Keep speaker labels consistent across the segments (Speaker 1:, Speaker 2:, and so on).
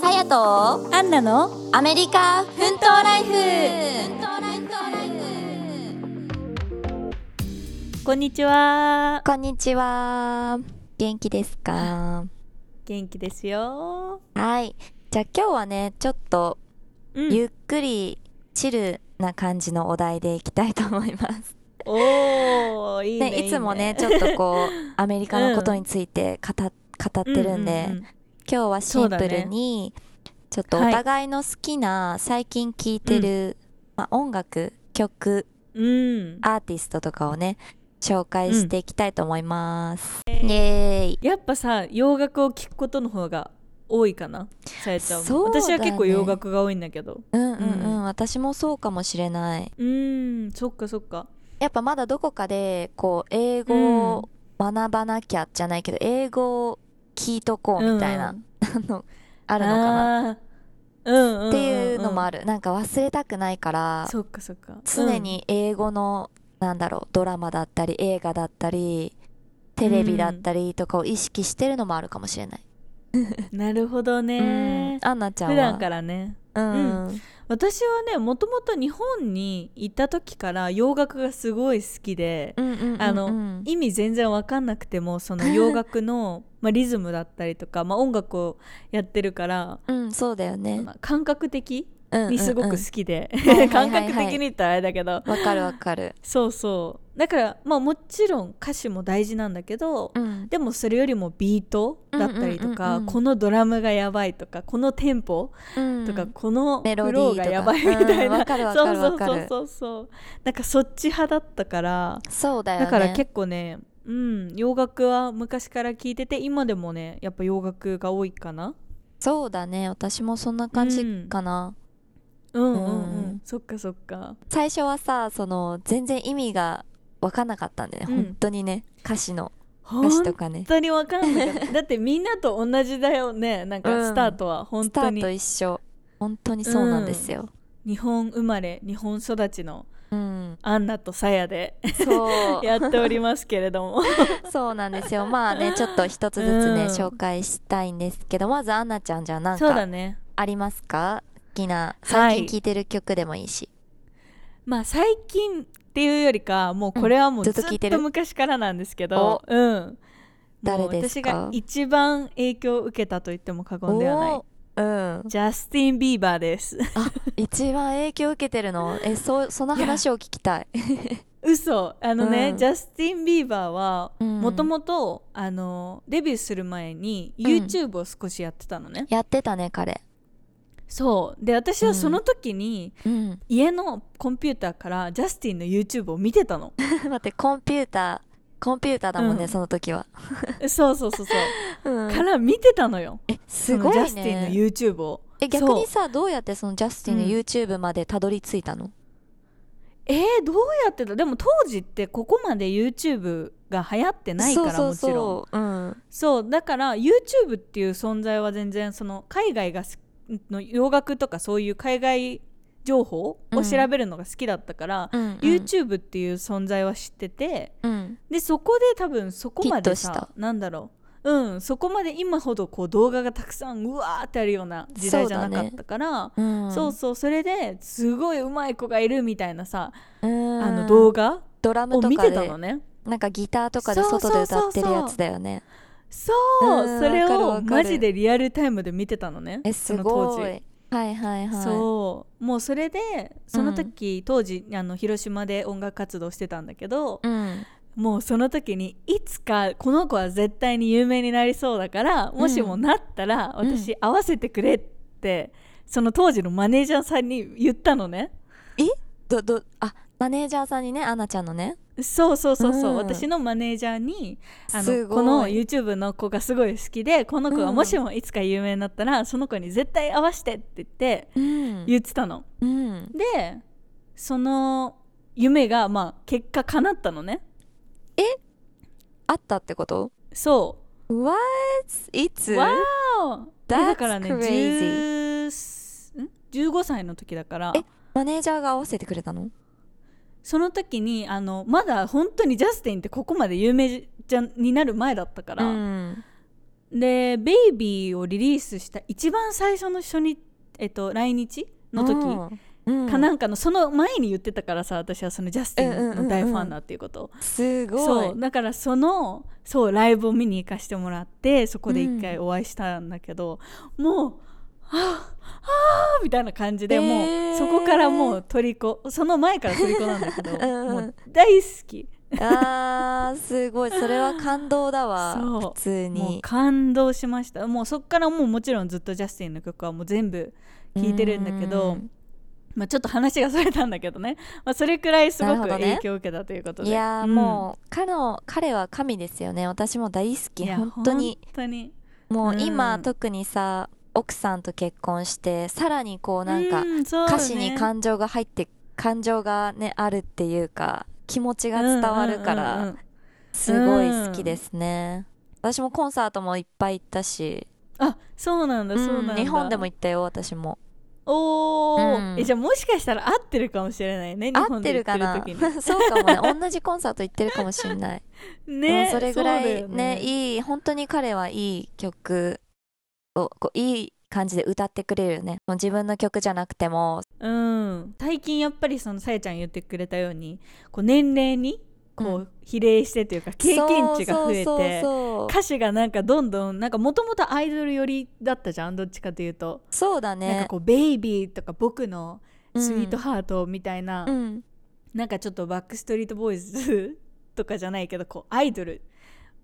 Speaker 1: さやと
Speaker 2: アンナの
Speaker 1: アメリカ奮闘ライフ
Speaker 2: こんにちは
Speaker 3: こんにちは。元気ですか？
Speaker 2: 元気ですよ。
Speaker 3: はい。じゃあ今日はね、ちょっと
Speaker 2: うん。
Speaker 3: ゆっくりチルな感じのお題でいきたいと思います。
Speaker 2: おーいいね
Speaker 3: ね、いつもね、ち
Speaker 2: ょ
Speaker 3: ょっとこう、アメリカのことについて語っ 語ってるんで、今日はシンプルに、ちょっとお互いの好きな、最近聴いてる、まあ、音楽、曲、
Speaker 2: うん。
Speaker 3: アーティストとかをね、紹介していきたいと思います。イエーイ。
Speaker 2: やっぱさ洋楽を聴くことの方が多いかな？さやちゃん
Speaker 3: ね。
Speaker 2: 私は結構洋楽が多いんだけど。
Speaker 3: うんうんうん、
Speaker 2: うん。
Speaker 3: 私もそうかもしれない。
Speaker 2: うーんそっかそっか。
Speaker 3: やっぱまだどこかでこう英語を学ばなきゃじゃないけど、英語を聞いとこうみたいな、
Speaker 2: うん。
Speaker 3: あのあるのかな。
Speaker 2: うんうんうんうん。
Speaker 3: っていうのもある、なんか忘れたくないから
Speaker 2: そっかそっか。
Speaker 3: 常に英語の、なんだろうドラマだったり映画だったりテレビだったりとかを意識してるのもあるかもしれない、
Speaker 2: う んなるほどね。
Speaker 3: うん、アンナちゃんは。
Speaker 2: 普段からね。
Speaker 3: うん、
Speaker 2: う私はねもともと日本に行った時から洋楽がすごい好きで、
Speaker 3: うんうんうんうん。
Speaker 2: あの意味全然分かんなくてもその洋楽のまあリズムだったりとか、まあ、音楽をやってるから、
Speaker 3: うんそうだよね。
Speaker 2: まあ感覚的にすごく好きで、感覚的に言ったらあれだけど。
Speaker 3: わかるわかる。
Speaker 2: そうそう。だからまあもちろん歌詞も大事なんだけど、
Speaker 3: うん。
Speaker 2: でもそれよりもビートだったりとか、
Speaker 3: うんうんうんうん
Speaker 2: このドラムがやばいとかこのテンポ
Speaker 3: うん。
Speaker 2: とか、この
Speaker 3: メロ
Speaker 2: フ
Speaker 3: ディー
Speaker 2: がやばいみたいな、
Speaker 3: うんわか。るわかるわかる。
Speaker 2: そうそうそうそうそう。なんかそっち派だったから
Speaker 3: そうだよね。
Speaker 2: だから結構ねうん洋楽は昔から聞いてて今でもねやっぱ洋楽が多いかな。
Speaker 3: そうだね。私もそんな感じかな、
Speaker 2: うんうんうん、
Speaker 3: うん。
Speaker 2: そっかそっか。
Speaker 3: 最初はさその全然意味が分かんなかったんだよね、
Speaker 2: うん。
Speaker 3: 本当にね。歌詞の。
Speaker 2: 本
Speaker 3: 歌詞とかね。
Speaker 2: 当にわかんなかった。だってみんなと同じだよね。なんかスタートは。本当に、
Speaker 3: スタート一緒。本当にそうなんですよ、
Speaker 2: 日本生まれ日本育ちの
Speaker 3: うん、
Speaker 2: アンナとサヤで やっておりますけれども。
Speaker 3: そうなんですよ。まあねちょっと一つずつね、
Speaker 2: うん。
Speaker 3: 紹介したいんですけどまずアンナちゃんじゃあ何か
Speaker 2: ね。
Speaker 3: ありますか？好きな
Speaker 2: はい。
Speaker 3: 最近聴いてる曲でもいいし、
Speaker 2: まあ最近っていうよりかもうこれはもう
Speaker 3: うん
Speaker 2: ずっ
Speaker 3: と聞いてる？
Speaker 2: と昔からなんですけど、うん。
Speaker 3: 誰ですか？
Speaker 2: 私が一番影響を受けたと言っても過言ではない。
Speaker 3: うん。
Speaker 2: ジャスティン・ビーバーです。
Speaker 3: 一番影響を受けてるの？えそその話を聞きたい。
Speaker 2: 嘘。あのね、
Speaker 3: うん。
Speaker 2: ジャスティン・ビーバーは
Speaker 3: うん。
Speaker 2: もともとあのデビューする前に
Speaker 3: うん。
Speaker 2: YouTube を少しやってたのね、
Speaker 3: やってたね彼
Speaker 2: そう。で私はその時に
Speaker 3: うん。
Speaker 2: 家のコンピューターからジャスティンの YouTube を見てたの。
Speaker 3: 待ってコンピューターコンピューターだもんね、
Speaker 2: うん。
Speaker 3: その時は、
Speaker 2: そうそうそうそう。
Speaker 3: うん。
Speaker 2: から見てたのよ。
Speaker 3: えすごい
Speaker 2: そのジャスティンの
Speaker 3: ね
Speaker 2: YouTube を。
Speaker 3: え逆にさどうやってそのジャスティンの
Speaker 2: うん
Speaker 3: YouTube までたどり着いたの、
Speaker 2: えー、どうやってたでも当時ってここまで YouTube が流行ってないからもちろん。
Speaker 3: そう、
Speaker 2: だから YouTube っていう存在は全然その海外がすの洋楽とかそういう海外情報を調べるのが好きだったから、
Speaker 3: うんうん。
Speaker 2: YouTube っていう存在は知ってて
Speaker 3: うん。
Speaker 2: でそこで多分そこまでさなんだろう。うんそこまで今ほどこう動画がたくさんうわーってあるような時代じゃなかったからそう,、
Speaker 3: うん。
Speaker 2: そうそれですごい上手い子がいるみたいなさ、
Speaker 3: うん。
Speaker 2: あの動画
Speaker 3: ドラム
Speaker 2: を見てたのね。
Speaker 3: なんかギターとかで外で歌ってるやつだよね。
Speaker 2: そう、
Speaker 3: うん
Speaker 2: それを
Speaker 3: わかるわかる。
Speaker 2: マジでリアルタイムで見てたのね
Speaker 3: えす
Speaker 2: その当時。
Speaker 3: ごい。はいはいはい。
Speaker 2: そう。もうそれでその時、当時あの広島で音楽活動してたんだけど、
Speaker 3: うん。
Speaker 2: もうその時にいつかこの子は絶対に有名になりそうだからもしもなったら
Speaker 3: うん。
Speaker 2: 私合わせてくれって、その当時のマネージャーさんに言ったのね。
Speaker 3: どどあマネージャーさんにねアンナちゃんのね
Speaker 2: そうそうそうそう、
Speaker 3: うん。
Speaker 2: 私のマネージャーにあのこの YouTube の子がすごい好きでこの子がもしもいつか有名になったら、その子に絶対合わせてって言って
Speaker 3: うん。
Speaker 2: 言ってたの。
Speaker 3: うん。
Speaker 2: でその夢がまあ結果叶ったのね。
Speaker 3: あったってこと？
Speaker 2: そ
Speaker 3: What? いつ
Speaker 2: うわーえ
Speaker 3: That's
Speaker 2: だからね
Speaker 3: crazy
Speaker 2: 10ん？15歳の時だから。
Speaker 3: えマネージャーが合わせてくれたの？
Speaker 2: その時にあのまだ本当にジャスティンってここまで有名じゃになる前だったから、
Speaker 3: うん。
Speaker 2: でベイビーをリリースした一番最初の初日、えっと、来日の時、
Speaker 3: うん。
Speaker 2: かなんかのその前に言ってたからさ私はそのジャスティンの大ファンだっていうこと。を、
Speaker 3: すごい。
Speaker 2: そう。だからそのそうライブを見に行かしてもらってそこで一回お会いしたんだけど、もうはあはあみたいな感じで、
Speaker 3: え
Speaker 2: も
Speaker 3: ー
Speaker 2: うそこからもう虜その前から虜なんだけど もう大好き。
Speaker 3: あーすごい。それは感動だわ普通に。
Speaker 2: 感動しました。もうそっからもうもちろんずっとジャスティンの曲はもう全部聴いてるんだけど、
Speaker 3: うん。
Speaker 2: まあ、ちょっと話がそれたんだけどね、まあ、それくらいすごく影響を受けたということで。
Speaker 3: いやー、
Speaker 2: ん。
Speaker 3: もう彼の彼は神ですよね。私も大好き本当に。
Speaker 2: 本当に。
Speaker 3: もう今、
Speaker 2: うん。
Speaker 3: 特にさ奥さんと結婚してさらにこうなんか歌詞に感情が入って感情がねあるっていうか気持ちが伝わるか
Speaker 2: うんうんうん
Speaker 3: ら
Speaker 2: うん。
Speaker 3: すごい好きですね、私もコンサートもいっぱい行ったし、
Speaker 2: あそうなんだそうなんだ、
Speaker 3: うん日本でも行ったよ私も。
Speaker 2: おー、
Speaker 3: うん。
Speaker 2: えじゃあもしかしたら合ってるかもしれないね日
Speaker 3: 合ってるかな？そうかもね同じコンサート行ってるかもしれない。
Speaker 2: ね
Speaker 3: うんそれぐらい
Speaker 2: そうだよ
Speaker 3: ね。いい本当に彼はいい曲をこういい感じで歌ってくれるよね。もう自分の曲じゃなくても。
Speaker 2: うん。最近やっぱりそのさやちゃん言ってくれたようにこう年齢にこう、
Speaker 3: うん。
Speaker 2: 比例してというか経験値が増えて歌詞がなんかどんどんなんかもともとアイドル寄りだったじゃんどっちかというと、
Speaker 3: そうだね。
Speaker 2: なんかこう「ベイビー」とか「僕のスイートハート」みたいな、
Speaker 3: うん。
Speaker 2: なんかちょっとバックストリートボーイズとかじゃないけどこうアイドル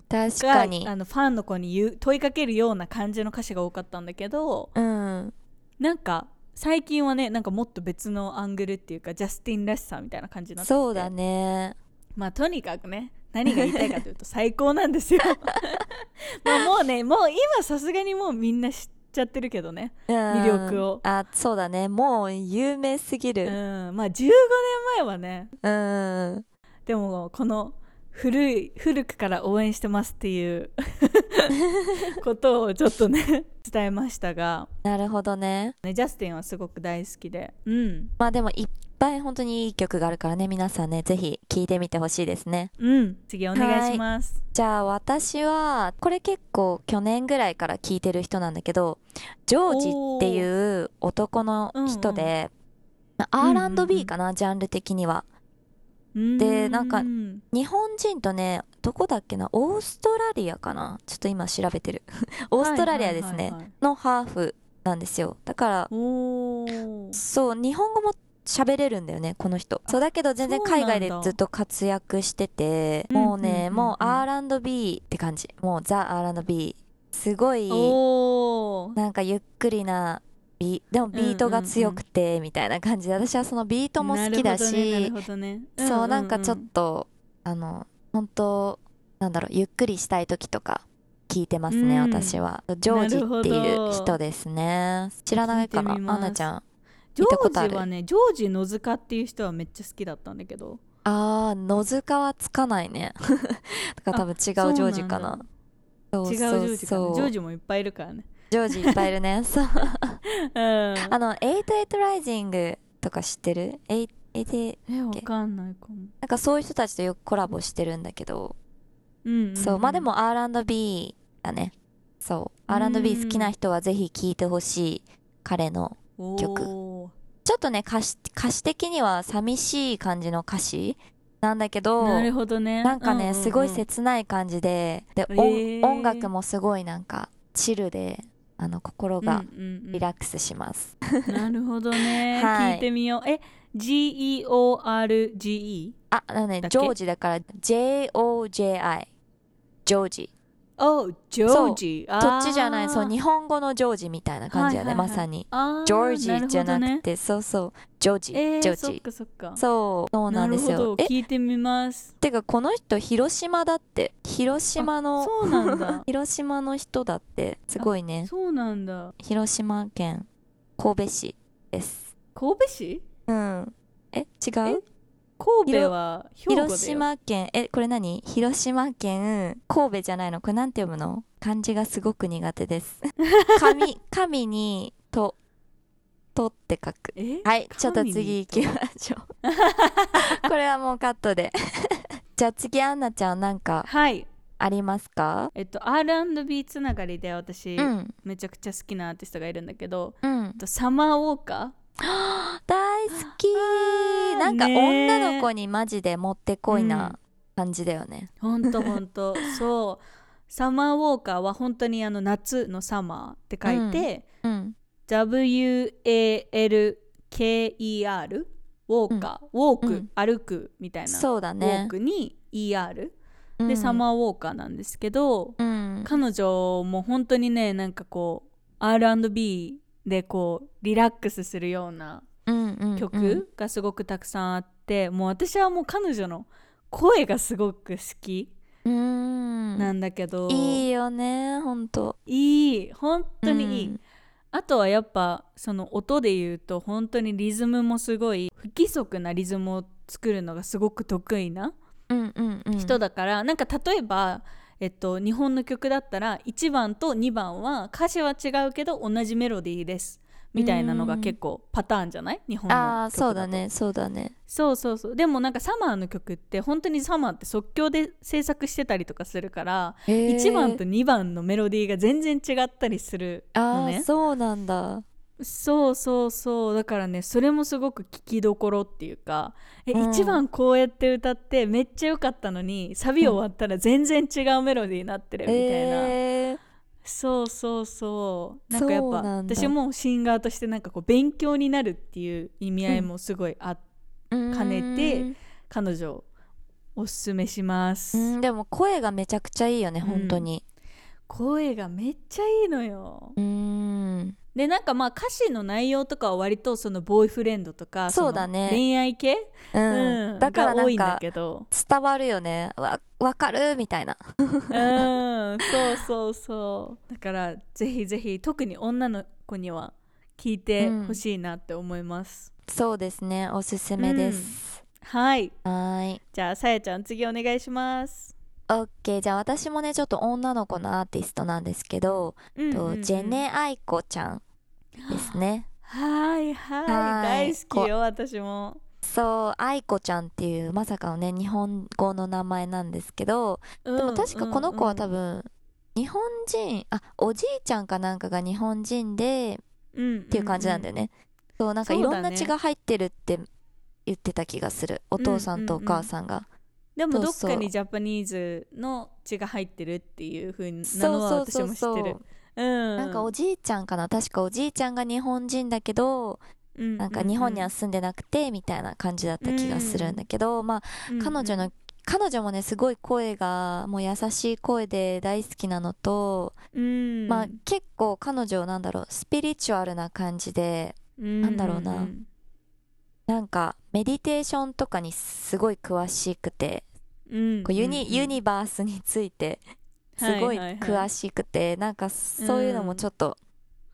Speaker 3: 確
Speaker 2: が
Speaker 3: かに。
Speaker 2: あのファンの子に言う問いかけるような感じの歌詞が多かったんだけど
Speaker 3: うん。
Speaker 2: なんか最近はねなんかもっと別のアングルっていうかジャスティンらしさみたいな感じになってきて。
Speaker 3: そうだね。
Speaker 2: まあとにかくね何が言いたいかというと最高なんですよ。まあもうねもう今さすがにもうみんな知っちゃってるけどね。
Speaker 3: 魅
Speaker 2: 力を。
Speaker 3: あそうだね。もう有名すぎ
Speaker 2: うん。
Speaker 3: る
Speaker 2: まあ15年前はね。
Speaker 3: うん。
Speaker 2: でもこの古い古くから応援してますっていう ことをちょっとね伝えましたが、
Speaker 3: なるほどね。
Speaker 2: ね、ジャスティンはすごく大好きで。うん。
Speaker 3: まあでもいっぱい本当にいい曲があるからね皆さんねぜひ聴いてみてほしいですね。
Speaker 2: うん。次お願いします。
Speaker 3: じゃあ私はこれ結構去年ぐらいから聴いてる人なんだけどジョージっていう男の人で、まあ
Speaker 2: うんうんうん。
Speaker 3: R&B かな、ジャンル的にはでなんか
Speaker 2: うん
Speaker 3: 日本人とねどこだっけなオーストラリアかな？ちょっと今調べてる。オーストラリアですね、
Speaker 2: はいはいはいはい
Speaker 3: のハーフなんですよ。だからそう日本語も喋れるんだよねこの人。そうだけど全然海外でずっと活躍してて
Speaker 2: うん
Speaker 3: もうね、
Speaker 2: うんうん。うん
Speaker 3: もう R&B って感じ。もうザ R&B すごいなんかゆっくりなビでもビートが強くてみたいな感じで、私はそのビートも好きだし、そうなんかちょっとあの本当なんだろうゆっくりしたい時とか聞いてますね、
Speaker 2: うん。
Speaker 3: 私は。ジョージっていう人ですね。知らないかなアンナちゃん。
Speaker 2: ジョージはねジョージ野塚っていう人はめっちゃ好きだったんだけど。
Speaker 3: あー野塚はつかないね。だから多分違うジョージかな。そう
Speaker 2: 違うジョージかな。
Speaker 3: そう
Speaker 2: ジョージもいっぱいいるからね。
Speaker 3: ジョージいっぱいいるね。そう
Speaker 2: うん。
Speaker 3: あの88ライジングとか知ってる？8 88
Speaker 2: えわかんないかも。
Speaker 3: なんかそういう人たちとよくコラボしてるんだけど。
Speaker 2: うんうんん。
Speaker 3: そうまあでも R&B だね。そう。R&B 好きな人はぜひ聴いてほしい彼の曲。ちょっとね歌詞歌詞的には寂しい感じの歌詞なんだけど
Speaker 2: なるほどね。
Speaker 3: なんかね、
Speaker 2: うううん。
Speaker 3: すごい切ない感じで。で、音
Speaker 2: へー。
Speaker 3: 音楽もすごいなんかチルであの心がリラックスします、
Speaker 2: なるほどね、
Speaker 3: はい。
Speaker 2: 聞いてみよう。え GEORGE
Speaker 3: ああのね
Speaker 2: だっけ？
Speaker 3: ジョージだから JOJI ジョージ
Speaker 2: おジョー。ジ
Speaker 3: そっちじゃない。そう日本語のジョージみたいな感じやね、まさに。
Speaker 2: あ
Speaker 3: ジョージじゃなく
Speaker 2: て。
Speaker 3: てそうそう。ジョージ、ジョージ
Speaker 2: かそっか。
Speaker 3: そうそうなんですよ。え
Speaker 2: 聞いてみます。
Speaker 3: てかこの人広島だって。広島の
Speaker 2: そうなんだ。
Speaker 3: 広島の人だって。すごいね。
Speaker 2: そうなんだ。
Speaker 3: 広島県神戸市です。
Speaker 2: 神戸市？
Speaker 3: うん。え違う？
Speaker 2: 神戸は
Speaker 3: 広島県えこれ何？広島県神戸じゃないの？これなんて読むの？漢字がすごく苦手です。神神にととって書く。
Speaker 2: え？
Speaker 3: はいちょっと次行きましょう。これはもうカットで。じゃあ次アンナちゃんなんか
Speaker 2: はい。
Speaker 3: ありますか？
Speaker 2: えっと R&B つながりで私、
Speaker 3: うん。
Speaker 2: めちゃくちゃ好きなアーティストがいるんだけど、
Speaker 3: うん。
Speaker 2: えっとサマーウォーカ
Speaker 3: 大 好き。なんか女の子にマジでもってこいな感じだよね、
Speaker 2: ーほんとほんとそう。サマーウォーカーは本当にあの夏のサマーって書いて、
Speaker 3: うん、
Speaker 2: WALKER ウォーカー、ウォーク、
Speaker 3: うん。
Speaker 2: 歩くみたいな。ウォー
Speaker 3: そうだね。
Speaker 2: クに ER
Speaker 3: うん。
Speaker 2: で、サマーウォーカーなんですけど、
Speaker 3: うん。
Speaker 2: 彼女も本当にねなんかこう R&B でこうリラックスするような
Speaker 3: うんうんうん
Speaker 2: 曲がすごくたくさんあって、もう私はもう彼女の声がすごく好き。
Speaker 3: うん。
Speaker 2: なんだけど、
Speaker 3: いいよねほんと。
Speaker 2: いい本当にいい、
Speaker 3: うん。
Speaker 2: あとはやっぱその音で言うと本当にリズムもすごい不規則なリズムを作るのがすごく得意な
Speaker 3: うんうんうん。
Speaker 2: 人だから、なんか例えば、えっと、日本の曲だったら1番と2番は歌詞は違うけど同じメロディーですみたいなのが結構パターンじゃない？日本の曲
Speaker 3: ああそうだ
Speaker 2: と
Speaker 3: ね。そうだね。
Speaker 2: そうそうそう。でもなんかサマーの曲って本当にサマーって即興で制作してたりとかするから、
Speaker 3: へー。
Speaker 2: 1番と2番のメロディーが全然違ったりする
Speaker 3: あ
Speaker 2: のね。
Speaker 3: あそうなんだ。
Speaker 2: そうそうそう。だからねそれもすごく聞きどころっていうかえ、
Speaker 3: うん。
Speaker 2: 1番こうやって歌ってめっちゃ良かったのにサビ終わったら全然違うメロディーになってるみたいな、
Speaker 3: えー
Speaker 2: そうそうそう。なんかやっぱ私もシンガーとしてなんかこう勉強になるっていう意味合いもすごいあって、兼ねて彼女をおすすめします、
Speaker 3: うんでも声がめちゃくちゃいいよね
Speaker 2: うん。
Speaker 3: 本当に。
Speaker 2: 声がめっちゃいいのよ。
Speaker 3: うん
Speaker 2: でなんかまあ歌詞の内容とかは割とそのボーイフレンドとか
Speaker 3: そうだね。
Speaker 2: 恋愛系、
Speaker 3: うん。だから
Speaker 2: 多いんだけど。
Speaker 3: 伝わるよね。わわかる？みたいな。
Speaker 2: うん。そうそうそう。だからぜひぜひ特に女の子には聞いてほしいなって思います、
Speaker 3: そうですね。おすすめです、
Speaker 2: はい。
Speaker 3: はーい。
Speaker 2: じゃあさやちゃん次お願いします。
Speaker 3: オッケー。じゃあ私もねちょっと女の子のアーティストなんですけど、
Speaker 2: うんうんうん。
Speaker 3: とジェネアイコちゃんですね。
Speaker 2: はいはい
Speaker 3: はい。
Speaker 2: 大好きよ私も。
Speaker 3: そう愛子ちゃんっていうまさかのね日本語の名前なんですけど
Speaker 2: で
Speaker 3: でも確かこの子は多
Speaker 2: 分、
Speaker 3: 分日本人あおじいちゃんかなんかが日本人で
Speaker 2: うん、っ
Speaker 3: っていう感じなんだよね、そうなんかいろんな血が入ってるって言ってた気がする。お父さんとお母さんが、
Speaker 2: でもどっ
Speaker 3: そう。そう
Speaker 2: かにジャパニーズの血が入ってるっていう風な
Speaker 3: そう
Speaker 2: のは
Speaker 3: そうそう。
Speaker 2: 私も知ってるうん。
Speaker 3: なんかおじいちゃんかな？確かおじいちゃんが日本人だけど
Speaker 2: な
Speaker 3: なんか日本には住んでなくてみたいな感じだった気がするんだけど、まあ彼女の彼女もねすごい声がもう優しい声で大好きなのと、
Speaker 2: うん。
Speaker 3: まあ結構彼女なんだろうスピリチュアルな感じで
Speaker 2: なん
Speaker 3: だろうな。なんかメディテーションとかにすごい詳しくて、
Speaker 2: うん
Speaker 3: こうユニ
Speaker 2: うん
Speaker 3: ユニバースについてすごい
Speaker 2: はいはい。はい
Speaker 3: 詳しくて、なんかそういうのもちょっと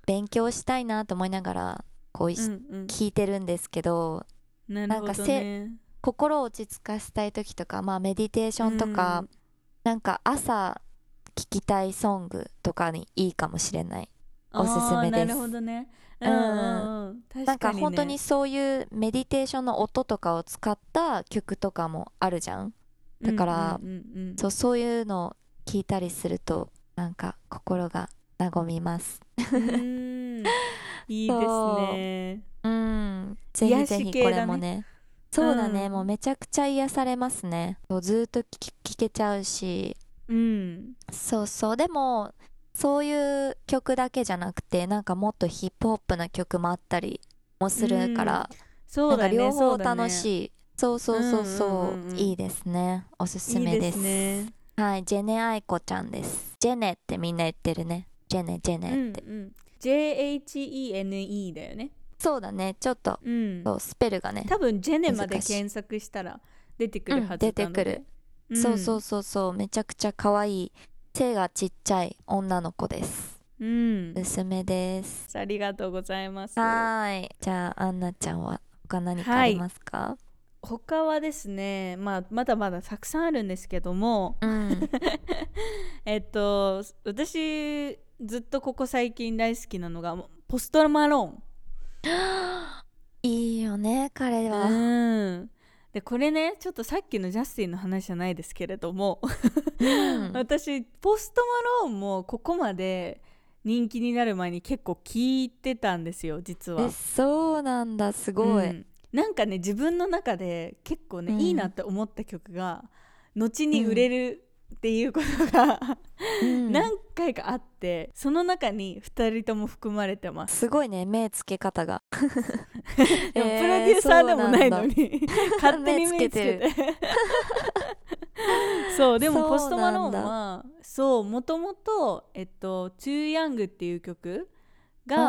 Speaker 3: 勉強したいなと思いながらこうい、
Speaker 2: うんうん。
Speaker 3: 聞いてるんですけど
Speaker 2: なるほどね。
Speaker 3: 心を落ち着かせたい時とか、まあ、メディテーションとか、なんか朝聴きたいソングとかにいいかもしれない。おすすめです。
Speaker 2: なるほどね。
Speaker 3: う
Speaker 2: うん。
Speaker 3: なんか本当にそういうメディテーションの音とかを使った曲とかもあるじゃん。だから
Speaker 2: うんうんうんうん
Speaker 3: そうそういうのを聞いたりするとなんか心が和みます。
Speaker 2: うん。いいですね。
Speaker 3: う。ん。ぜひぜひこれもね。そうだね、
Speaker 2: うん。
Speaker 3: もうめちゃくちゃ癒されますね。そうずーっと聞聞けちゃうし。
Speaker 2: うん。
Speaker 3: そうそう。でもそういう曲だけじゃなくてなんかもっとヒップホップな曲もあったりもするから、
Speaker 2: そうだね
Speaker 3: なんか両方
Speaker 2: そうだね。
Speaker 3: 楽しい。そうそうそうそう,、
Speaker 2: うんう
Speaker 3: いいですね。おすすめです。
Speaker 2: いいね
Speaker 3: はいジェネアイコちゃんです。ジェネってみんな言ってるね。ジェネジェネって、
Speaker 2: うんうん。JHENE だよね。
Speaker 3: そうだね。ちょっと
Speaker 2: うん。
Speaker 3: そうスペルがね。
Speaker 2: 多分ジェネまで検索したら出てくるはず
Speaker 3: うん出てくる。そうそうそうそう。めちゃくちゃ可愛い背がちっちゃい女の子です。
Speaker 2: うん、
Speaker 3: おすすめです。
Speaker 2: ありがとうございます。
Speaker 3: はーい。じゃあアンナちゃんは他何かありますか、
Speaker 2: 他はですね、まあ、まだまだたくさんあるんですけども
Speaker 3: うん。
Speaker 2: えっと私ずっとここ最近大好きなのがポストマローン。
Speaker 3: いいよね彼は、
Speaker 2: うん。でこれねちょっとさっきのジャスティンの話じゃないですけれども、
Speaker 3: うん。
Speaker 2: 私ポストマローンもここまで人気になる前に結構聞いてたんですよ実は。
Speaker 3: え。そうなんだすごい、
Speaker 2: うんなんかね自分の中で結構ね、
Speaker 3: うん。
Speaker 2: いいなって思った曲が後に売れるっていうことが、
Speaker 3: うん。
Speaker 2: 何回かあってその中に2人とも含まれてます。
Speaker 3: すごいね目つけ方が。
Speaker 2: でも
Speaker 3: えー
Speaker 2: プロデューサーでもないのに勝手に目つけ
Speaker 3: て
Speaker 2: て。そうでもポストマローンはそうもともとえっと「Too Young」っていう曲が
Speaker 3: あ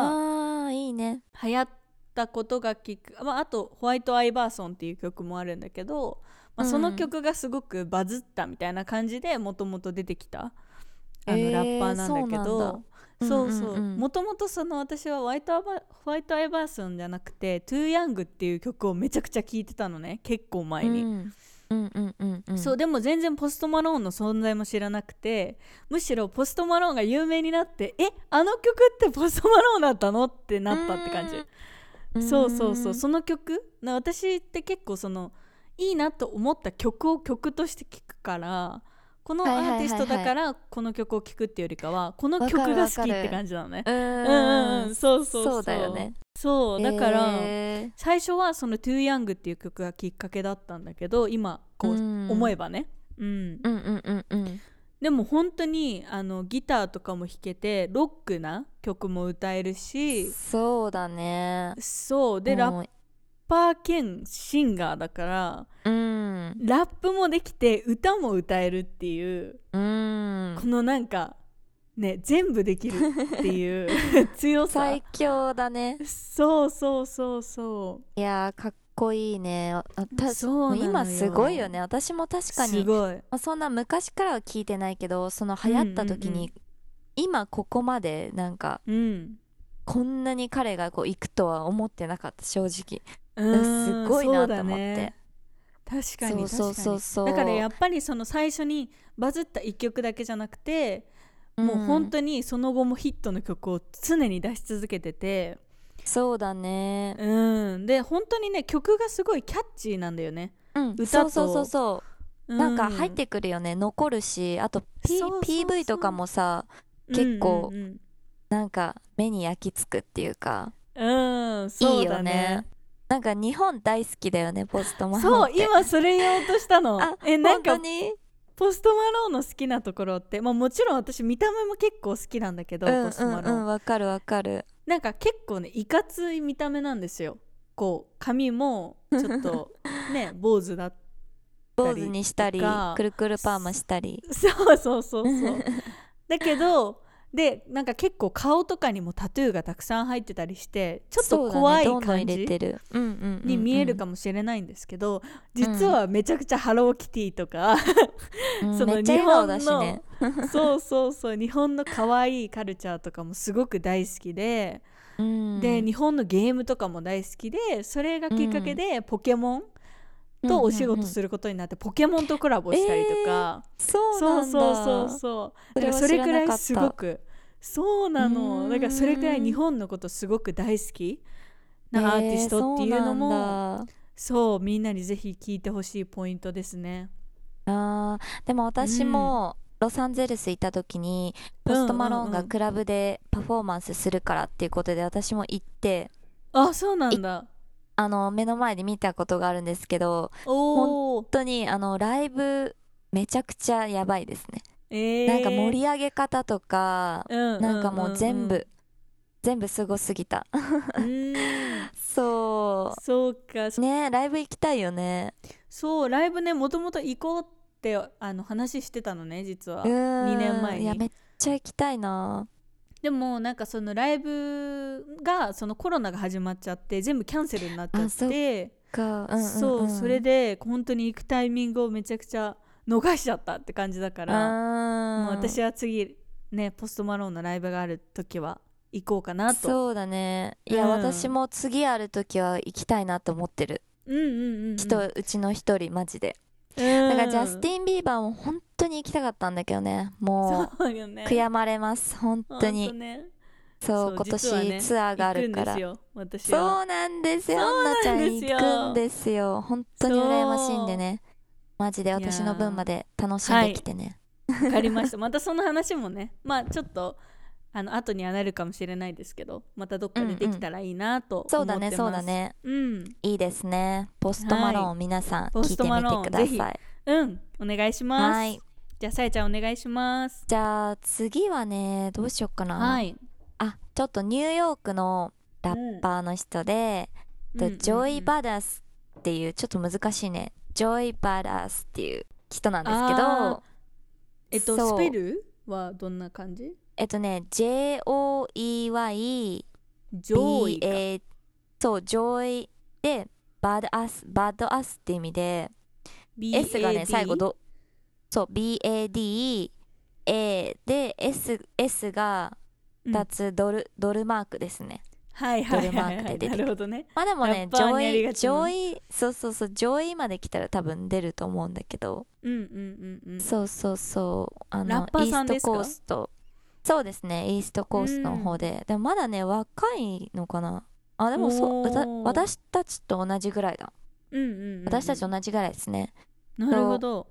Speaker 3: ーいいね。
Speaker 2: 流行ったことがきっか、まあ、あと「ホワイト・アイバーソン」っていう曲もあるんだけど、まあ、
Speaker 3: うん。
Speaker 2: その曲がすごくバズったみたいな感じでもともと出てきたあの
Speaker 3: えー
Speaker 2: ラッパーなんだけど
Speaker 3: だ。
Speaker 2: そうそう。もともとその私はホワイトアバホワイトアイバーソンじゃなくて「トゥーヤングっていう曲をめちゃくちゃ聴いてたのね結構前に、
Speaker 3: うん。うんうんうんうん。
Speaker 2: そうでも全然ポストマローンの存在も知らなくてむしろポストマローンが有名になってえあの曲ってポストマローンだったの？ってなったって感じ。
Speaker 3: うん
Speaker 2: そうそうそう。その曲？な私って結構そのいいなと思った曲を曲として聴くからこのアーティストだからこの曲を聴くっていうよりかはこの曲が好きって感じなのね。
Speaker 3: う
Speaker 2: うんうん。うん。そうそうそう。
Speaker 3: そうだよね。
Speaker 2: そう。だから、
Speaker 3: え
Speaker 2: 最初はその「Too Young」っていう曲がきっかけだったんだけど今こう
Speaker 3: うん。
Speaker 2: 思えばね、うん、
Speaker 3: ーうんうんうんうん
Speaker 2: でも本当にあのギターとかも弾けてロックな曲も歌えるし。
Speaker 3: そうだね。
Speaker 2: そう。で、
Speaker 3: うん。
Speaker 2: ラッパー兼シンガーだから
Speaker 3: うん。
Speaker 2: ラップもできて歌も歌えるっていう
Speaker 3: うん。
Speaker 2: このなんかね全部できるっていう 強さ。
Speaker 3: 最強だね。
Speaker 2: そうそうそうそ
Speaker 3: いやーかっこいいね。あた
Speaker 2: そう
Speaker 3: 今すごいよね。私も確
Speaker 2: う
Speaker 3: かに。まあ、そんな昔からは聞いてないけどその流行った時に、
Speaker 2: うんうん
Speaker 3: 今ここまでなんか
Speaker 2: うん。
Speaker 3: こんなに彼がこう行くとは思ってなかった正直。
Speaker 2: うん。
Speaker 3: すごいなと思って。
Speaker 2: ね。確かに
Speaker 3: そうそうそうそう。
Speaker 2: 確かに。だからやっぱりその最初にバズった1曲だけじゃなくて、もう本当にその後もヒットの曲を常に出し続けてて
Speaker 3: そうだね。
Speaker 2: うん。で本当にね曲がすごいキャッチーなんだよね、
Speaker 3: うん。
Speaker 2: 歌と。
Speaker 3: そうそうそうそう。
Speaker 2: う
Speaker 3: なんか入ってくるよね。残るし。あと、P、
Speaker 2: そうそうそう。
Speaker 3: PV とかもさ結構
Speaker 2: うん
Speaker 3: なんか目に焼き付くっていうか
Speaker 2: うん。うん、うん
Speaker 3: い
Speaker 2: そ
Speaker 3: いうよ
Speaker 2: だね。
Speaker 3: ねなんか日本大好きだよねポストマローン
Speaker 2: そう今それ言おうとしたの。
Speaker 3: あ
Speaker 2: えなんかポストマローンの好きなところって、まあ、もちろん私見た目も結構好きなんだけど、
Speaker 3: うん
Speaker 2: ポストマローン、
Speaker 3: うんうんわかるわかる
Speaker 2: なんか結構ねいかつい見た目なんですよ。こう髪もちょっと ね坊主だ
Speaker 3: 坊主にしたりくるくるパーマしたり。
Speaker 2: そうそうそうそう。だけどでなんか結構顔とかにもタトゥーがたくさん入ってたりしてちょっと怖い感じに見えるかもしれないんですけど、実はめちゃくちゃハローキティとか、
Speaker 3: うん
Speaker 2: その
Speaker 3: めっちゃ笑顔だしね。
Speaker 2: そうそうそう日本の可愛いカルチャーとかもすごく大好きで、
Speaker 3: うん。
Speaker 2: で日本のゲームとかも大好きでそれがきっかけでポケモンとお仕事することになって、ポケモンとコラボしたりとか、
Speaker 3: そう
Speaker 2: そ
Speaker 3: なんだ。
Speaker 2: うそうそうそう。そ
Speaker 3: れ
Speaker 2: くらいすごくそうなの。だからそれくらい日本のことすごく大好き。なアーティストっていうのも、
Speaker 3: えーそう
Speaker 2: みんなにぜひ聞いてほしいポイントですね。
Speaker 3: あー。でも私もロサンゼルス行った時にポストマローンがクラブでパフォーマンスするからっていうことで私も行って。
Speaker 2: あそうなんだ。
Speaker 3: あの目の前で見たことがあるんですけど本当にあのライブめちゃくちゃやばいですね、
Speaker 2: えー、
Speaker 3: なんか盛り上げ方とか
Speaker 2: うん
Speaker 3: なんかもう全部、
Speaker 2: ん
Speaker 3: 全部すごすぎた。
Speaker 2: うんうん。
Speaker 3: そ
Speaker 2: そうか。
Speaker 3: うねライブ行きたいよね。
Speaker 2: そうライブねもともと行こうってあの話してたのね実は。
Speaker 3: うーん。
Speaker 2: 2年前に。
Speaker 3: いやめっちゃ行きたいな。
Speaker 2: でもなんかそのライブがそのコロナが始まっちゃって全部キャンセルになっちゃ
Speaker 3: っ
Speaker 2: って
Speaker 3: か、うんうんうん、
Speaker 2: そうそれで本当に行くタイミングをめちゃくちゃ逃しちゃったって感じだからもう私
Speaker 3: は
Speaker 2: は次ねポストマローンのライブがある時は行こうかなと。
Speaker 3: そうだね。いや、
Speaker 2: うん。
Speaker 3: 私も次ある時は行きたいなと思ってる、
Speaker 2: うんうんうんうん。
Speaker 3: 人うちの一人マジで。
Speaker 2: だ
Speaker 3: だからジャスティン・ビーバーも本当に行きたかったんだけどね。も
Speaker 2: そう
Speaker 3: 悔やまれます本当に。
Speaker 2: ね。
Speaker 3: そう今
Speaker 2: 実はね
Speaker 3: 年ツアーがあるから。そうなんですよ。アンナちゃん行くんですよ。本当に羨ましいんでねマジで私の分まで楽しんできてね。
Speaker 2: わかりました。またその話もねまあちょっとあの後にはなるかもしれないですけどまたどっかでできたらいいなと思ってます、
Speaker 3: そうだねそうだね。
Speaker 2: うん。
Speaker 3: いいですね。ポストマローン、皆さん
Speaker 2: ポ
Speaker 3: 聞いてみてください。
Speaker 2: うん。お願いします。
Speaker 3: はい。
Speaker 2: じゃあさえちゃんお願いします。
Speaker 3: じゃあ次はねどうしようかな、
Speaker 2: はい。
Speaker 3: あちょっとニューヨークのラッパーの人で、とジョイ・バダスっていうちょっと難しいねジョイ・バダスっていう人なんですけど
Speaker 2: えっとスペルはどんな感じ？
Speaker 3: えっとね JOEY
Speaker 2: ジョイか。
Speaker 3: BA そうジョイで badass badass って意味で S がね
Speaker 2: BAD
Speaker 3: 最後どそう BADA で S, S が2つドル、ドルマークですね
Speaker 2: はいはいはいなるほどね。
Speaker 3: まあでもねジョ
Speaker 2: にありがちな。
Speaker 3: イジョイそうそうそうジョイまで来たら多分出ると思うんだけど、
Speaker 2: うんうんうんうん。
Speaker 3: そうそうそう。あの
Speaker 2: ラッパーさんですか？
Speaker 3: イーストコースト。そうですねイーストコーストの方で、でもまだね若いのかな。あでもそう私たちと同じぐらいだ。
Speaker 2: うんうんうんうん。
Speaker 3: 私たち同じぐらいですね。
Speaker 2: なるほど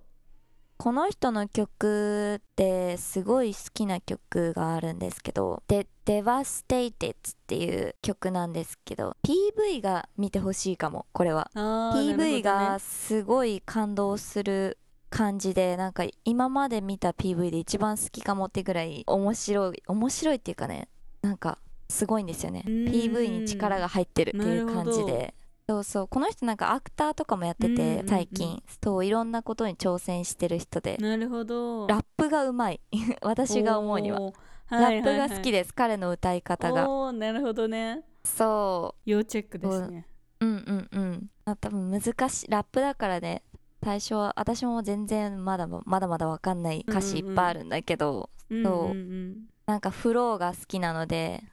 Speaker 3: この人の曲ってすごい好きな曲があるんですけど「で Devastated」っていう曲なんですけど PV が見てほしいかもこれは。PV
Speaker 2: ね
Speaker 3: がすごい感動する感じでなんか今まで見た PV で一番好きかもってぐらい面白い面白いっていうかねなんかすごいんですよね。PV に力が入ってるっていう感じでそうそう。この人なんかアクターとかもやって
Speaker 2: うんうんうん
Speaker 3: て最近。そういろんなことに挑戦してる人で。
Speaker 2: なるほど。
Speaker 3: ラップがうまい。私が思うには。
Speaker 2: おー。
Speaker 3: ラップが好き
Speaker 2: で
Speaker 3: です彼の歌い方が。
Speaker 2: おーなるほどね。
Speaker 3: そ
Speaker 2: 要チェックですね。
Speaker 3: ううんうんうん。あ多分難しい。ラップだからね。最初は私も全然まだまだまだわかんない歌詞いっぱいあるんだけど、
Speaker 2: うん
Speaker 3: そう
Speaker 2: うん
Speaker 3: なんかフローが好きなので、
Speaker 2: うんうんうんうん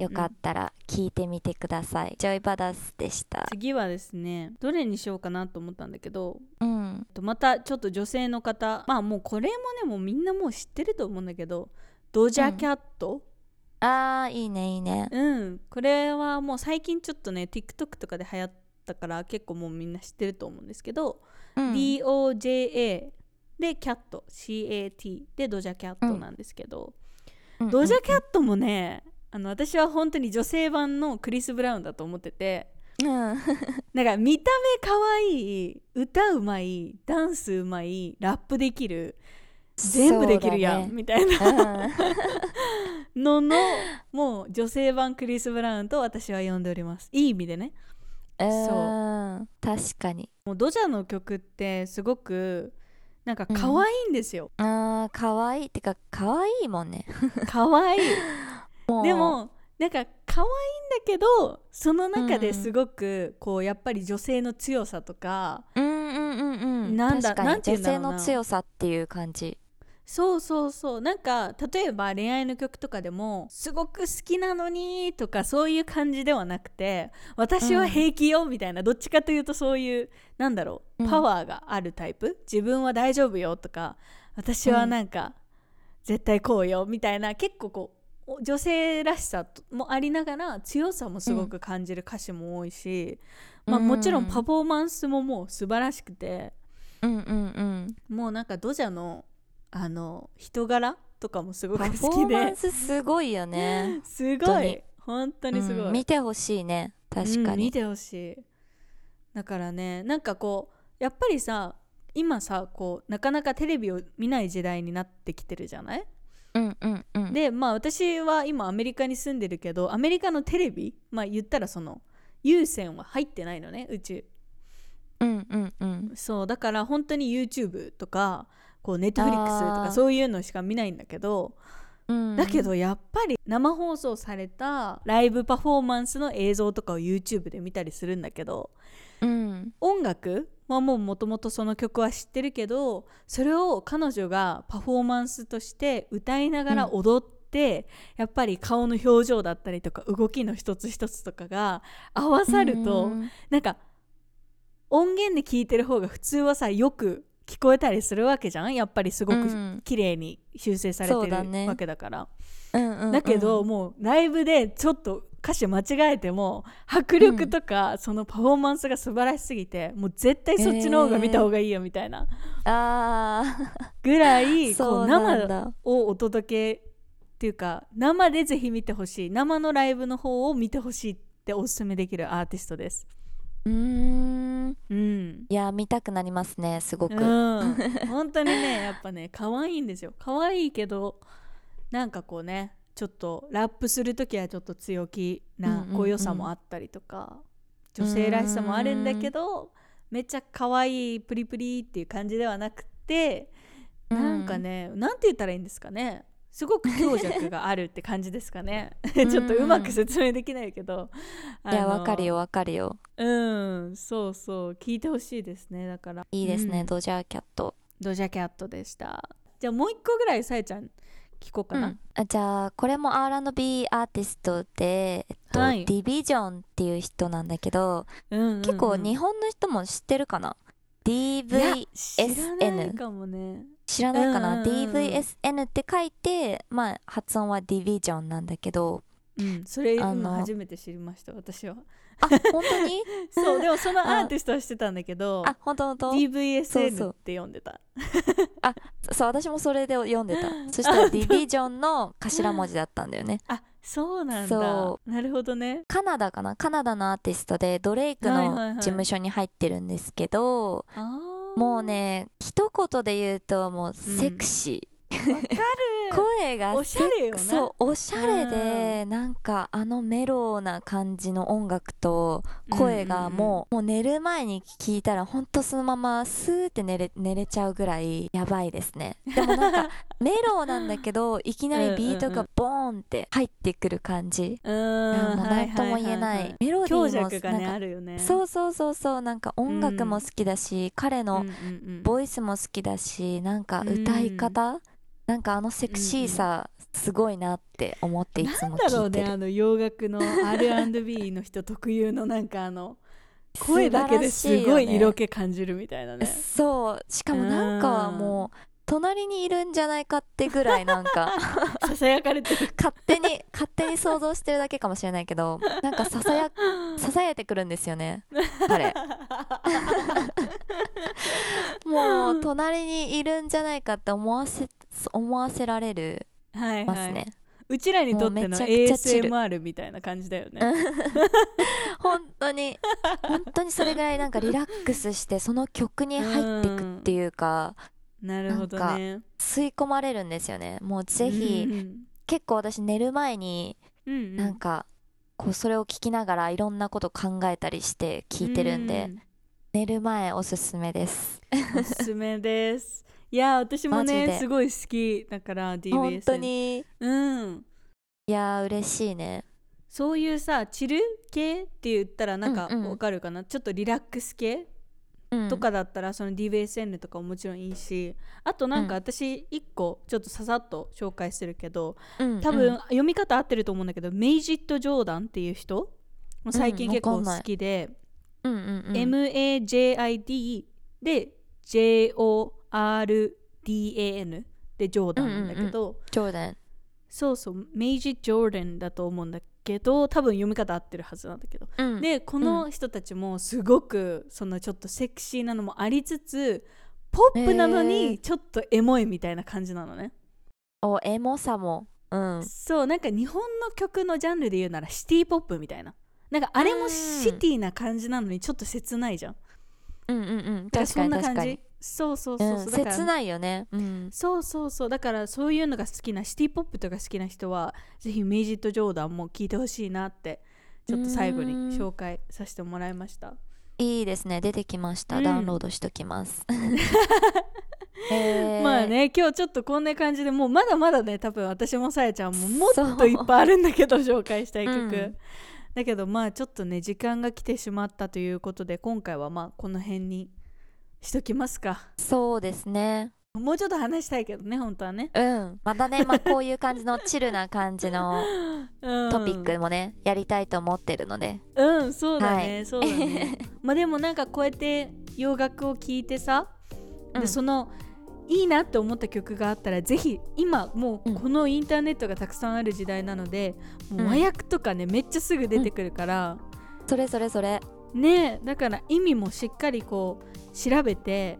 Speaker 3: よかったら聞いてみてください。ジョイバダスでした。
Speaker 2: 次はですねどれにしようかなと思ったんだけど
Speaker 3: うん。
Speaker 2: とまたちょっと女性の方まあもうこれもねもうみんなもう知ってると思うんだけどドジャキャット。
Speaker 3: あーいいねいいね。
Speaker 2: うん、これはもう最近ちょっとね TikTok とかで流行ったから結構もうみんな知ってると思うんですけど、
Speaker 3: うん。
Speaker 2: DOJA でキャット。CAT でドジャキャットなんですけど、
Speaker 3: うん。
Speaker 2: ドジャキャットもねあの私は本当に女性版のクリス・ブラウンだと思ってて。
Speaker 3: うん。
Speaker 2: なんか見た目かわいい歌うまいダンスうまいラップできる全部できるやん、
Speaker 3: そう
Speaker 2: みたいな。
Speaker 3: だね
Speaker 2: ののもう女性版クリス・ブラウンと私は呼んでおります。いい意味でね。
Speaker 3: うん。
Speaker 2: そう。
Speaker 3: うん確かに。
Speaker 2: もうドジャの曲ってすごくなんか可愛いんですよ、
Speaker 3: あーかわい。いってかかわいいもんね。
Speaker 2: 可愛いでもなんか可愛いんだけどその中ですごくこうやっぱり女性の強さとか、
Speaker 3: うんうんうんうん。
Speaker 2: なんだ
Speaker 3: 確かに女性の強さっていう感じ。
Speaker 2: そうそうそう。なんか例えば恋愛の曲とかでもすごく好きなのにとかそういう感じではなくて私は平気よみたいな、どっちかというとそういうなんだろう
Speaker 3: うん。
Speaker 2: パワーがあるタイプ、自分は大丈夫よとか私はなんか、絶対こうよみたいな結構こうお女性らしさもありながら強さもすごく感じる歌詞も多いし、まあ、もちろんパフォーマンスももう素晴らしくて。
Speaker 3: うんうんうん。
Speaker 2: もうなんかドジャのあの人柄とかもすごく
Speaker 3: パ
Speaker 2: 好き
Speaker 3: フォーマン
Speaker 2: で
Speaker 3: スすごいよね。
Speaker 2: すごい。
Speaker 3: 本当に。
Speaker 2: 本当にすごい、
Speaker 3: うん。見てほしいね。確かに。
Speaker 2: うん見てほしい。だからねなんかこうやっぱりさ今さこうなかなかテレビを見ない時代になってきてるじゃない？
Speaker 3: うんうんうん。
Speaker 2: でまあ私は今アメリカに住んでるけどアメリカのテレビまあ言ったらその有線は入ってないのねうち
Speaker 3: うんうんうん。
Speaker 2: そうだから本当に YouTube とかこう Netflix とかそういうのしか見ないんだけど
Speaker 3: うん。
Speaker 2: だけどやっぱり生放送されたライブパフォーマンスの映像とかを YouTube で見たりするんだけど
Speaker 3: うん。
Speaker 2: 音楽はもうもともとその曲は知ってるけどそれを彼女がパフォーマンスとして歌いながら踊って、やっぱり顔の表情だったりとか動きの一つ一つとかが合わさると、
Speaker 3: うん。
Speaker 2: なんか音源で聴いてる方が普通はさよく聞こえたりするわけじゃん？やっぱりすごく
Speaker 3: うん。
Speaker 2: 綺麗に修正されてるわけだから、
Speaker 3: うんうんうん。
Speaker 2: だけどもうライブでちょっと歌詞間違えても迫力とか、そのパフォーマンスが素晴らしすぎてもう絶対そっちの方が見た方がいいよみたいな。
Speaker 3: あ
Speaker 2: ぐら
Speaker 3: ー
Speaker 2: いこ
Speaker 3: そう
Speaker 2: 生
Speaker 3: だ。
Speaker 2: をお届けっていうか生でぜひ見てほしい。生のライブの方を見てほしいっておすすめできるアーティストです。
Speaker 3: うーん。
Speaker 2: うん。
Speaker 3: いや見たくなりますねすごく、
Speaker 2: うん、本当にねやっぱね可愛いんですよ。可愛いけどなんかこうねちょっとラップする時はちょっと強気
Speaker 3: うんうんうん。
Speaker 2: なこう良さもあったりとか、女性らしさもあるんだけどめっちゃ可愛いプリプリっていう感じではなくてなんかね、なんて言ったらいいんですかねすごく強弱があるって感じですかね。ちょっとうまく説明できないけど、
Speaker 3: いや
Speaker 2: あの
Speaker 3: わかるよわかるよ。
Speaker 2: うんそうそう。聞いてほしいですねだから。
Speaker 3: いいですね、
Speaker 2: うん。
Speaker 3: ドジャーキャット。
Speaker 2: ドジャキャットでした。じゃあもう一個ぐらいさえちゃん聞こうかな、
Speaker 3: うん。あじゃあこれも R&B アーティストで、えっと
Speaker 2: はい。
Speaker 3: ディビジョンっていう人なんだけど、
Speaker 2: うんうんうん。
Speaker 3: 結構日本の人も知ってるかな？DV
Speaker 2: いや知らないかもね
Speaker 3: 知らないかな、
Speaker 2: うん。うんうんうん
Speaker 3: DVSN って書いてまあ発音はディビジョンなんだけど
Speaker 2: うん。それ今初めて知りました私は。
Speaker 3: あ本当に？
Speaker 2: そうでもそのアーティストは知ってたんだけど
Speaker 3: あ本当本当
Speaker 2: ？DVSN って読んでた。
Speaker 3: そう私もそれで読んでた。そしたらディビジョンの頭文字だったんだよね。
Speaker 2: あそうなんだ。
Speaker 3: そ
Speaker 2: なるほどね。
Speaker 3: カナダかな？カナダのアーティストでドレイク
Speaker 2: はいはいはい。
Speaker 3: の事務所に入ってるんですけど、
Speaker 2: あー
Speaker 3: もうね一言で言うともうセクシー、
Speaker 2: わかる。
Speaker 3: 声が
Speaker 2: おしゃれよな
Speaker 3: そうおしゃれでなんかあのメローな感じの音楽と声がもう,、もう寝る前に聞いたらほんとそのままスーって寝れ寝れちゃうぐらいやばいですね。でもなんか メローなんだけどいきなりビートがボーンって入ってくる感じ、
Speaker 2: うん。
Speaker 3: 何とも言えない,、メロディーも
Speaker 2: 強ねあるよね。
Speaker 3: そうそうそうそうなんか音楽も好きだし、彼の
Speaker 2: うんうんうん。
Speaker 3: ボイスも好きだしなんか歌い方、なんかあのセクシーさすごいなって思っていつも
Speaker 2: なんだろ
Speaker 3: 聞いてる、
Speaker 2: うねあの洋楽の R&B の人特有のなんかあの声だけですごい色気感じるみたいなね。
Speaker 3: そう。しかもなんかはもう隣にいるんじゃないかってぐらいなんか
Speaker 2: ささやかれてる。
Speaker 3: 勝手に勝手に想像してるだけかもしれないけどなんかささやささやいてくるんですよね彼。もう隣にいるんじゃないかって思わせ思わせられる
Speaker 2: はいはい、
Speaker 3: ますね、
Speaker 2: うちらにとっての
Speaker 3: もうめちゃくちゃチル。
Speaker 2: ASMR みたいな感じだよね。
Speaker 3: 本当に。本当にそれぐらいなんかリラックスしてその曲に入っていくっていうか
Speaker 2: なるほどね。
Speaker 3: 吸い込まれるんですよね。もうぜひ、
Speaker 2: うん
Speaker 3: 結構私寝る前に
Speaker 2: うんうん。
Speaker 3: なんかこうそれを聞きながらいろんなこと考えたりして聞いてるんで、寝る前おすすめです。
Speaker 2: うんおすすめです いや私も
Speaker 3: マジで。す
Speaker 2: ごい好き。だから DBS
Speaker 3: 本当に。
Speaker 2: うん。
Speaker 3: いやー嬉しいね。
Speaker 2: そういうさチル系って言ったらなんか
Speaker 3: うんうん。
Speaker 2: わかるかな、ちょっとリラックス系
Speaker 3: うん。
Speaker 2: とかだったらその DBSN とかももちろんいいしあとなんか
Speaker 3: うん。
Speaker 2: 私一個ちょっとささっと紹介するけど
Speaker 3: うん
Speaker 2: 多分
Speaker 3: うん
Speaker 2: 読み方合ってると思うんだけど、メイジット・ジョーダンっていう人？もう最近
Speaker 3: うん
Speaker 2: 結構好きで、
Speaker 3: うんうんうん。
Speaker 2: MAJID で JORDAN でジョーダンなんだけど、
Speaker 3: ジョーダン。
Speaker 2: そうそうメイジ・ジョーダンだと思うんだけど多分読み方合ってるはずなんだけど、
Speaker 3: うん。
Speaker 2: でこの人たちもすごくそのちょっとセクシーなのもありつつポップなのにちょっとエモいみたいな感じなのね、
Speaker 3: おエモさも。うん。
Speaker 2: そうなんか日本の曲のジャンルで言うならシティポップみたいな。なんかあれもシティな感じなのにちょっと切ないじゃん。
Speaker 3: うんうんうん。確か
Speaker 2: そんな感
Speaker 3: に確かに。
Speaker 2: じそうそうそうそう、
Speaker 3: うん、
Speaker 2: だから
Speaker 3: 切ないよね。うん。
Speaker 2: そうそうそう。だからそういうのが好きなシティポップとか好きな人はぜひメイジット・ジョーダンも聴いてほしいなってちょっと最後に紹介させてもらいました。
Speaker 3: いいですね。出てきました、
Speaker 2: うん。
Speaker 3: ダウンロードしときます。
Speaker 2: まあね今日ちょっとこんな感じでもうまだまだね多分私もさやちゃんももっといっぱいあるんだけど紹介したい曲、
Speaker 3: うん。
Speaker 2: だけどまあちょっとね時間が来てしまったということで今回はまあこの辺にしときますか。
Speaker 3: そうですね。
Speaker 2: もうちょっと話したいけどね本当はね、
Speaker 3: うん。またね、まあ、こういう感じのチルな感じの
Speaker 2: うん、
Speaker 3: トピックもね、やりたいと思ってるので。
Speaker 2: うんそうだね、
Speaker 3: はい。
Speaker 2: そうだね。まあでもなんかこうやって洋楽を聴いてさで、
Speaker 3: うん。
Speaker 2: そのいいなって思った曲があったらぜひ今もうこのインターネットがたくさんある時代なので、もう和訳とかねめっちゃすぐ出てくるから、
Speaker 3: それそれそれ。
Speaker 2: ねだから意味もしっかりこう調べて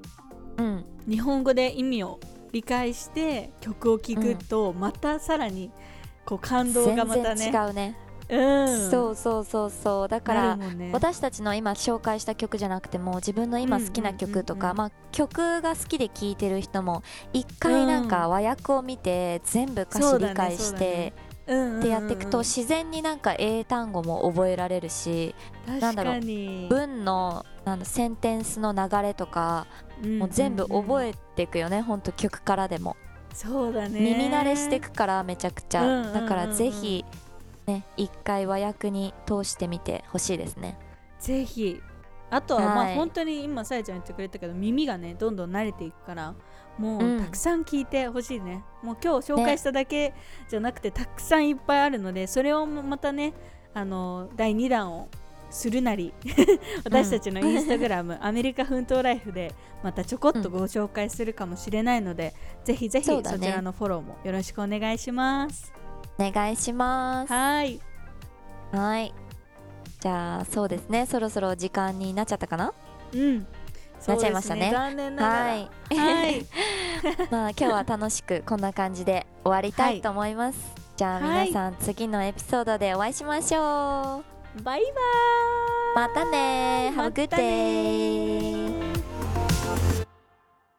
Speaker 3: うん。
Speaker 2: 日本語で意味を理解して曲を聴くと、またさらにこう感動がまたね。
Speaker 3: 全然違うね、
Speaker 2: うん。
Speaker 3: そうそうそうそう。だから
Speaker 2: ね。
Speaker 3: 私たちの今紹介した曲じゃなくても自分の今好きな曲とか、まあ、曲が好きで聴いてる人も一回なんか和訳を見て全部歌詞理解してってやっていくと自然になんか英単語も覚えられるしなんだろう文のあのセンテンスの流れとかもう全部覚
Speaker 2: え
Speaker 3: えていくよねほんと曲からでも。
Speaker 2: そうだね。
Speaker 3: 耳慣れしていくからめちゃくちゃ。だからぜひね一回和訳に通してみてほしいですね。
Speaker 2: ぜひあとはま
Speaker 3: はい。
Speaker 2: あ本当に今さやちゃん言ってくれたけど耳がねどんどん慣れていくからもう
Speaker 3: うん。
Speaker 2: たくさん聞いてほしいね、もう今日紹介しただけじゃなくて、たくさんいっぱいあるのでそれをまたねあの第2弾をするなり 私たちのインスタグラム、アメリカ奮闘ライフでまたちょこっとご紹介するかもしれないので、ぜひぜひそちらのフォローもよろしくお願いします。
Speaker 3: お願いします。
Speaker 2: はい。
Speaker 3: はいじゃあそうですね。そろそろ時間になっちゃったかな？
Speaker 2: うん。
Speaker 3: なっちゃいましたね。
Speaker 2: そうです残念ながら。
Speaker 3: はい。
Speaker 2: はい。
Speaker 3: まあ今日は楽しくこんな感じで終わりたいと思います、じゃあ
Speaker 2: はい
Speaker 3: 皆さん次のエピソードでお会いしましょう。
Speaker 2: バイバーイ。
Speaker 3: またね Have a good day